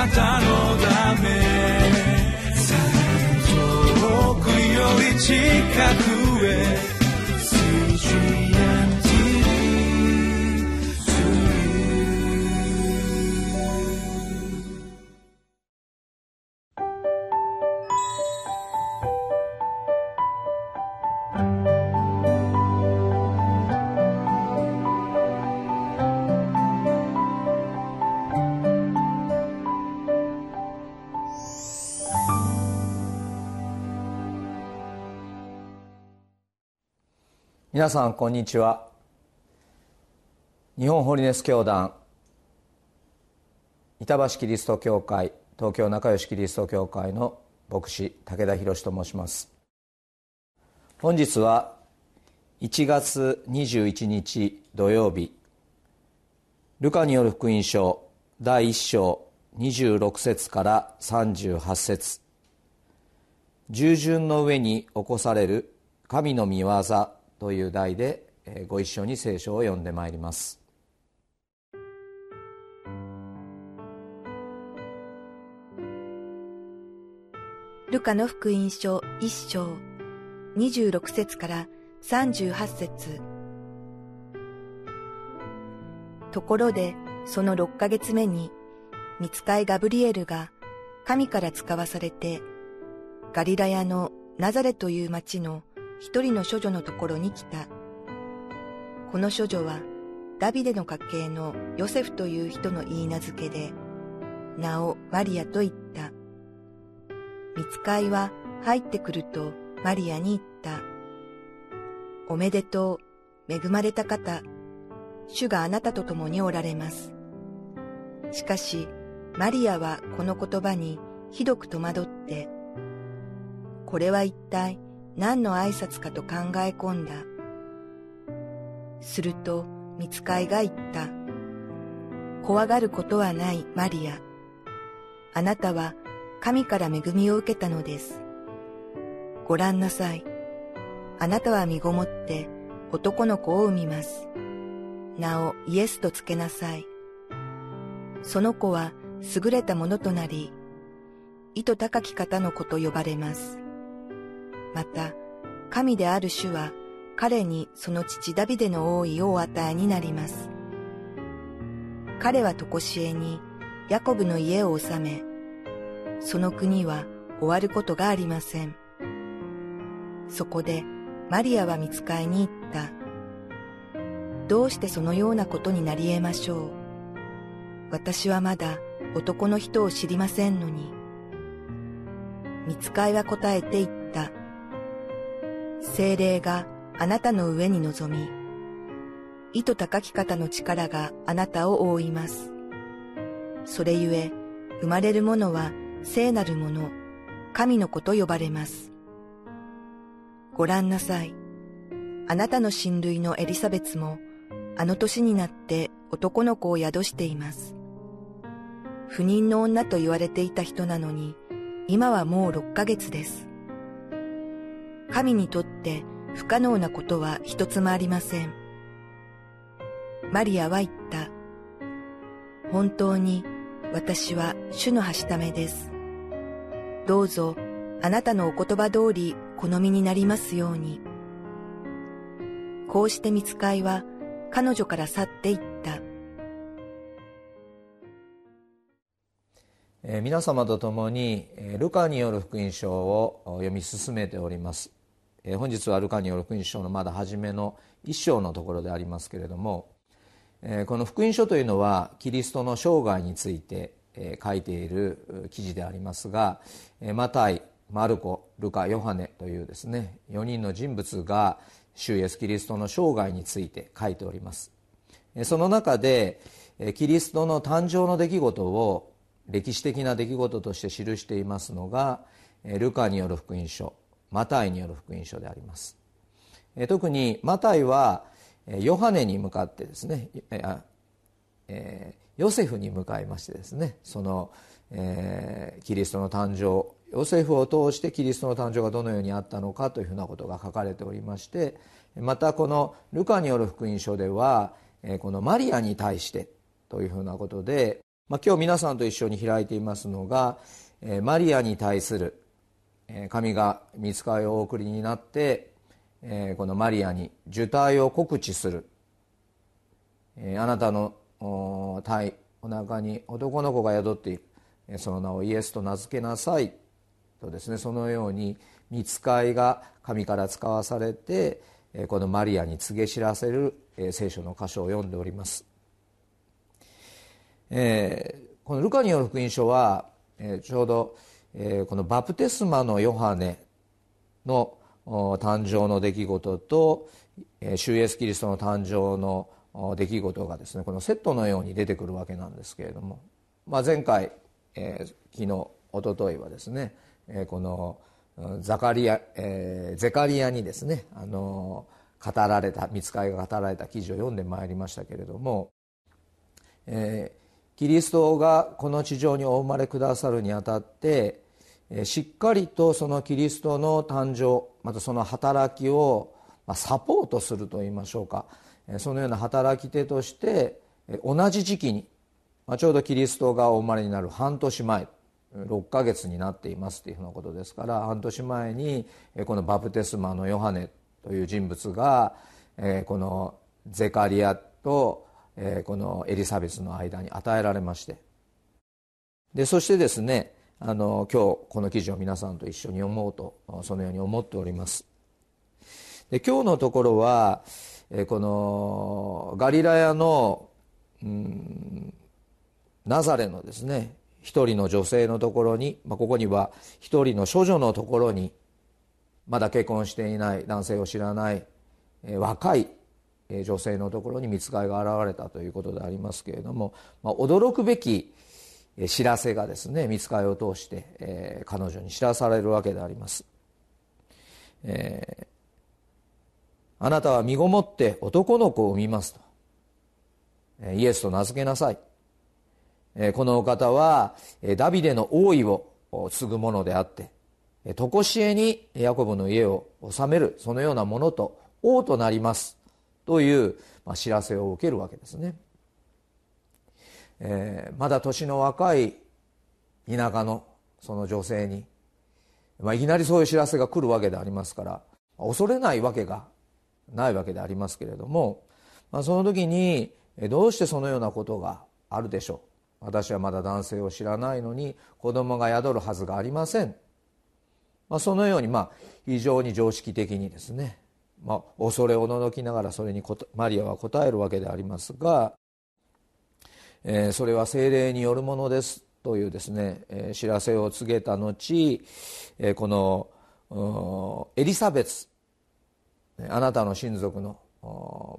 なたのため。遠くより近く。皆さんこんにちは。日本ホリネス教団板橋キリスト教会東京仲良しキリスト教会の牧師武田博と申します。本日は1月21日土曜日ルカによる福音書第1章26節から38節。従順の上に起こされる神の御業という題でご一緒に聖書を読んでまいります。ルカの福音書一章26節から38節。ところでその6ヶ月目に見つかいガブリエルが神から使わされてガリラヤのナザレという町の一人の処女のところに来た。この処女はダビデの家系のヨセフという人の言い名付けで、名をマリアと言った。見つかいは入ってくるとマリアに言った。おめでとう、恵まれた方、主があなたと共におられます。しかし、マリアはこの言葉にひどく戸惑って、これは一体何の挨拶かと考え込んだ。すると、見つかいが言った。怖がることはないマリア。あなたは神から恵みを受けたのです。ご覧なさい。あなたは身ごもって男の子を産みます。名をイエスとつけなさい。その子は優れたものとなり、意図高き方の子と呼ばれます。また、神である主は彼にその父ダビデの王位をお与えになります。彼はとこしえにヤコブの家を治め、その国は終わることがありません。そこでマリアは見つかいに行った。どうしてそのようなことになり得ましょう。私はまだ男の人を知りませんのに。見つかいは答えて言った。精霊があなたの上に臨み、意図高き方の力があなたを覆います。それゆえ、生まれるものは聖なるもの、神の子と呼ばれます。ご覧なさい。あなたの親類のエリザベツも、あの年になって男の子を宿しています。不妊の女と言われていた人なのに、今はもう6ヶ月です。神にとって不可能なことは一つもありません。マリアは言った。本当に私は主のはしためです。どうぞあなたのお言葉通り好みになりますように。こうして見つかいは彼女から去っていった。え、皆様と共にルカによる福音書を読み進めておりますえ本日はルカによる福音書のまだ初めの一章のところでありますけれども、えこの福音書というのはキリストの生涯について、え書いている記事でありますが、えマタイマルコルカヨハネというですね4人の人物が主イエスキリストの生涯について書いております。その中でキリストの誕生の出来事を歴史的な出来事として記していますのがルカによる福音書マタイによる福音書であります。特にマタイはヨハネに向かってですねヨセフに向かいましてですねその、キリストの誕生ヨセフを通してキリストの誕生がどのようにあったのかというふうなことが書かれておりましてまたこのルカによる福音書ではこのマリアに対してというふうなことでまあ、今日皆さんと一緒に開いていますのが、マリアに対する、神が見つかりをお送りになって、このマリアに受胎を告知する、あなたの体お腹に男の子が宿っているその名をイエスと名付けなさい。とですねそのように見つかいが神から使わされてこのマリアに告げ知らせる聖書の箇所を読んでおります、え、このルカによる福音書は、ちょうど、えー、このバプテスマのヨハネの誕生の出来事と主イエスキリストの誕生の出来事がですねこのセットのように出てくるわけなんですけれども、まあ、前回、えー、昨日おとといはですね、えー、このザカリア、えー、ゼカリアにですね、あの語られた見つかりが語られた記事を読んでまいりましたけれども、え、キリストがこの地上にお生まれくださるにあたって、しっかりとそのキリストの誕生またその働きを、サポートするといいましょうか。そのような働き手として同じ時期にちょうどキリストがお生まれになる半年前6ヶ月になっていますというふうなことですから半年前にこのバプテスマのヨハネという人物がこのゼカリアとこのエリザベスの間に与えられまして。でそしてですねあの今日この記事を皆さんと一緒に読もうとそのように思っております。で今日のところはこのガリラヤの、うん、ナザレのですね一人の女性のところに、まあ、ここには一人の処女のところにまだ結婚していない男性を知らない、え若い女性のところに見つかりが現れたということでありますけれども、まあ、驚くべき知らせがですね見つかりを通して、えー、彼女に知らされるわけであります、えー、あなたは身ごもって男の子を産みますと。イエスと名付けなさい。このお方はダビデの王位を継ぐものであって常しえにヤコブの家を治めるそのようなものと王となります。という、まあ、知らせを受けるわけですね、えー、まだ年の若い田舎のその女性に、まあ、いきなりそういう知らせが来るわけでありますから恐れないわけがないわけでありますけれども、まあ、その時にどうしてそのようなことがあるでしょう。私はまだ男性を知らないのに子供が宿るはずがありません。まあ、そのようにまあ非常に常識的にですね、まあ、恐れおののきながらそれにマリアは答えるわけでありますが、えー、それは精霊によるものですというですね、えー、知らせを告げた後、えー、このエリザベツあなたの親族の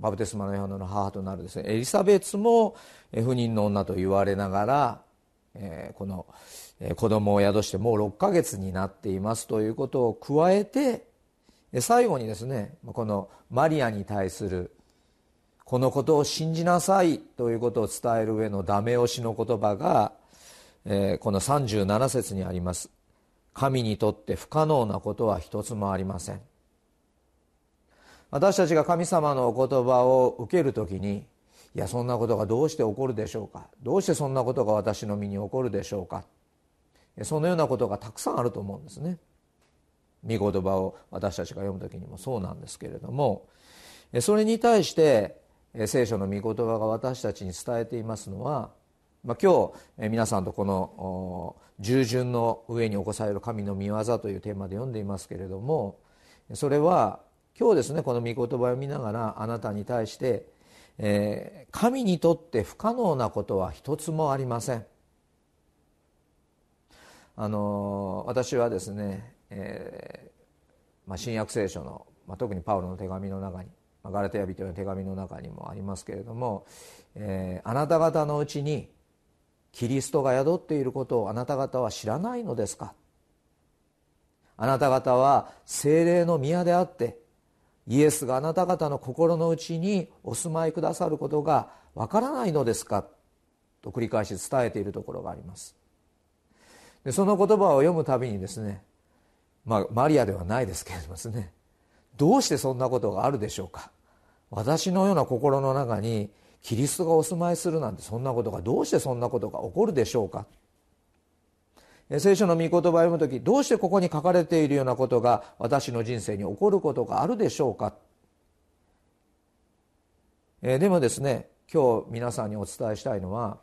バプテスマのヨハネの母となるですねエリザベツも不妊の女と言われながら、えー、この子供を宿してもう6ヶ月になっていますということを加えて最後にですねこのマリアに対するこのことを信じなさいということを伝える上のダメ押しの言葉が、この37節にあります。神にとって不可能なことは一つもありません。私たちが神様のお言葉を受けるときにいやそんなことがどうして起こるでしょうか。どうしてそんなことが私の身に起こるでしょうか。そのようなことがたくさんあると思うんですね。御言葉を私たちが読む時にもそうなんですけれどもそれに対して聖書の御言葉が私たちに伝えていますのは、まあ、今日皆さんとこの従順の上に起こされる神の御業というテーマで読んでいますけれどもそれは今日ですねこの御言葉を読みながらあなたに対して、えー、神にとって不可能なことは一つもありません。あの私はですね、えーまあ、新約聖書の、まあ、特にパウロの手紙の中に、まあ、ガラテヤ人の手紙の中にもありますけれども、えー、あなた方のうちにキリストが宿っていることをあなた方は知らないのですか？あなた方は精霊の宮であってイエスがあなた方の心の内にお住まいくださることがわからないのですか？と繰り返し伝えているところがあります。でその言葉を読むたびにですねまあマリアではないですけれどもですね。どうしてそんなことがあるでしょうか。私のような心の中にキリストがお住まいするなんてそんなことがどうしてそんなことが起こるでしょうか。聖書の御言葉を読む時どうしてここに書かれているようなことが私の人生に起こることがあるでしょうか。でもですね今日皆さんにお伝えしたいのは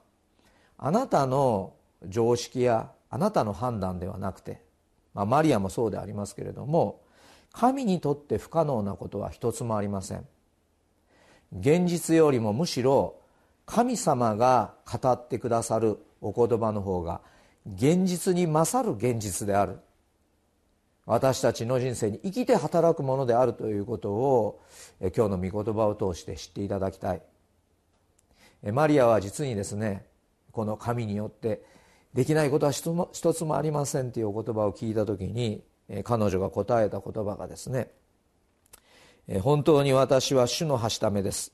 あなたの常識やあなたの判断ではなくて、まあ、マリアもそうでありますけれども神にとって不可能なことは一つもありません。現実よりもむしろ神様が語ってくださるお言葉の方が現実に勝る現実である。私たちの人生に生きて働くものであるということを今日の御言葉を通して知っていただきたい。マリアは実にですねこの神によってできないことは一つもありませんというお言葉を聞いた時に彼女が答えた言葉がですね本当に私は主のはしためです。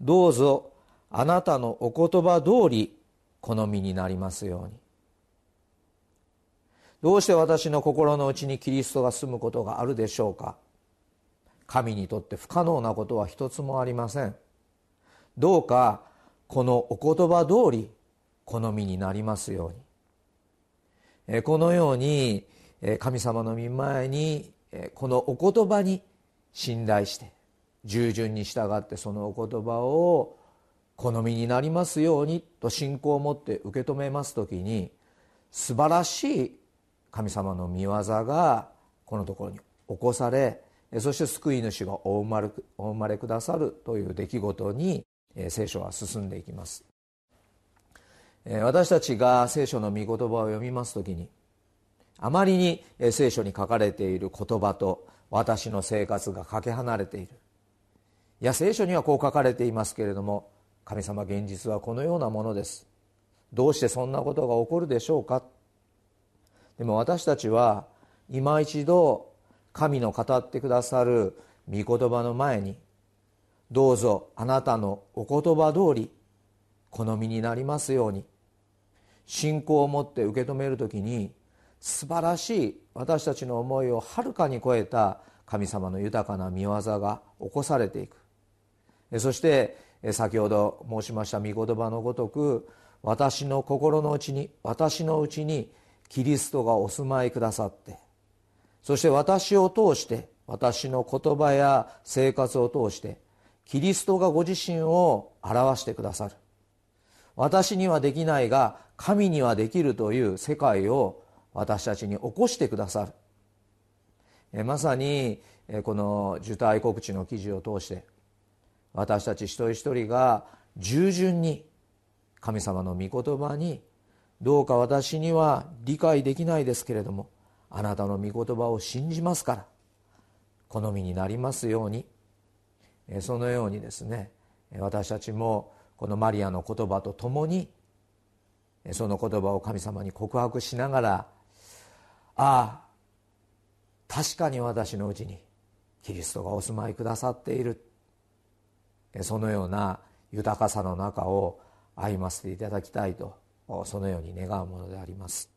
どうぞあなたのお言葉通り好みになりますように。どうして私の心の内にキリストが住むことがあるでしょうか。神にとって不可能なことは一つもありません。どうかこのお言葉通り好みになりますように。このように神様の御前にこのお言葉に信頼して従順に従ってそのお言葉を好みになりますようにと信仰を持って受け止めます時に素晴らしい神様の御業がこのところに起こされそして救い主がお生まれお生まれくださるという出来事に聖書は進んでいきます。私たちが聖書の御言葉を読みます時にあまりに聖書に書かれている言葉と私の生活がかけ離れている。いや聖書にはこう書かれていますけれども神様現実はこのようなものです。どうしてそんなことが起こるでしょうか。でも私たちは今一度神の語ってくださる御言葉の前にどうぞあなたのお言葉通り好みになりますように信仰を持って受け止める時に素晴らしい私たちの思いをはるかに超えた神様の豊かな見業が起こされていく。そして先ほど申しました御言葉のごとく私の心の内に私のうちにキリストがお住まいくださってそして私を通して私の言葉や生活を通してキリストがご自身を表してくださる。私にはできないが神にはできるという世界を私たちに起こしてくださる。まさにこの受胎告知の記事を通して私たち一人一人が従順に神様の御言葉にどうか私には理解できないですけれどもあなたの御言葉を信じますから好みになりますように。そのようにですね私たちもこのマリアの言葉とともにその言葉を神様に告白しながらああ確かに私のうちにキリストがお住まいくださっている。そのような豊かさの中を歩ませていただきたいとそのように願うものであります。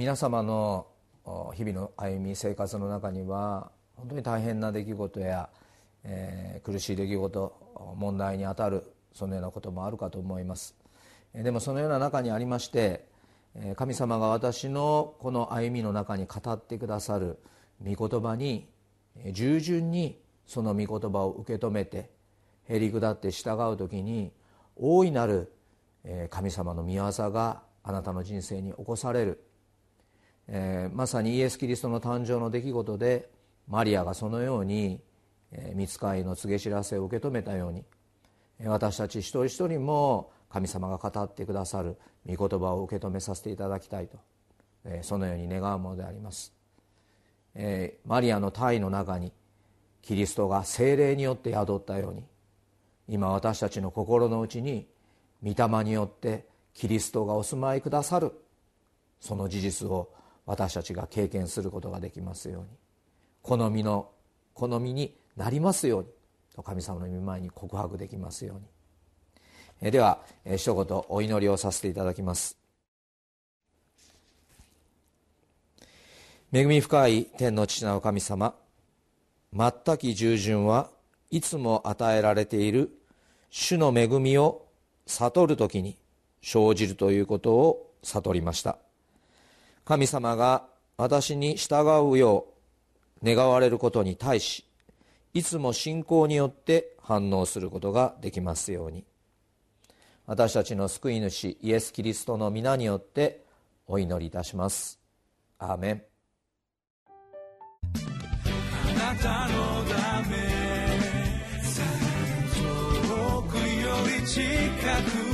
皆様の日々の歩み生活の中には本当に大変な出来事や、えー、苦しい出来事問題にあたるそのようなこともあるかと思います。でもそのような中にありまして神様が私のこの歩みの中に語ってくださる御言葉に従順にその御言葉を受け止めてへり下って従う時に大いなる神様の御業があなたの人生に起こされる、えー、まさにイエス・キリストの誕生の出来事でマリアがそのように見つかいの告げ知らせを受け止めたように私たち一人一人も神様が語ってくださる御言葉を受け止めさせていただきたいとえそのように願うものであります。えマリアの体の中にキリストが精霊によって宿ったように今私たちの心の内に御霊によってキリストがお住まいくださるその事実を私たちが経験することができますように。好みの好みになりますように。と神様の御前に告白できますように。えでは一言お祈りをさせていただきます。恵み深い天の父なる神様全き従順はいつも与えられている主の恵みを悟る時に生じるということを悟りました。神様が私に従うよう願われることに対しいつも信仰によって反応することができますように。私たちの救い主イエス・キリストの皆によってお祈りいたします。アーメン。近く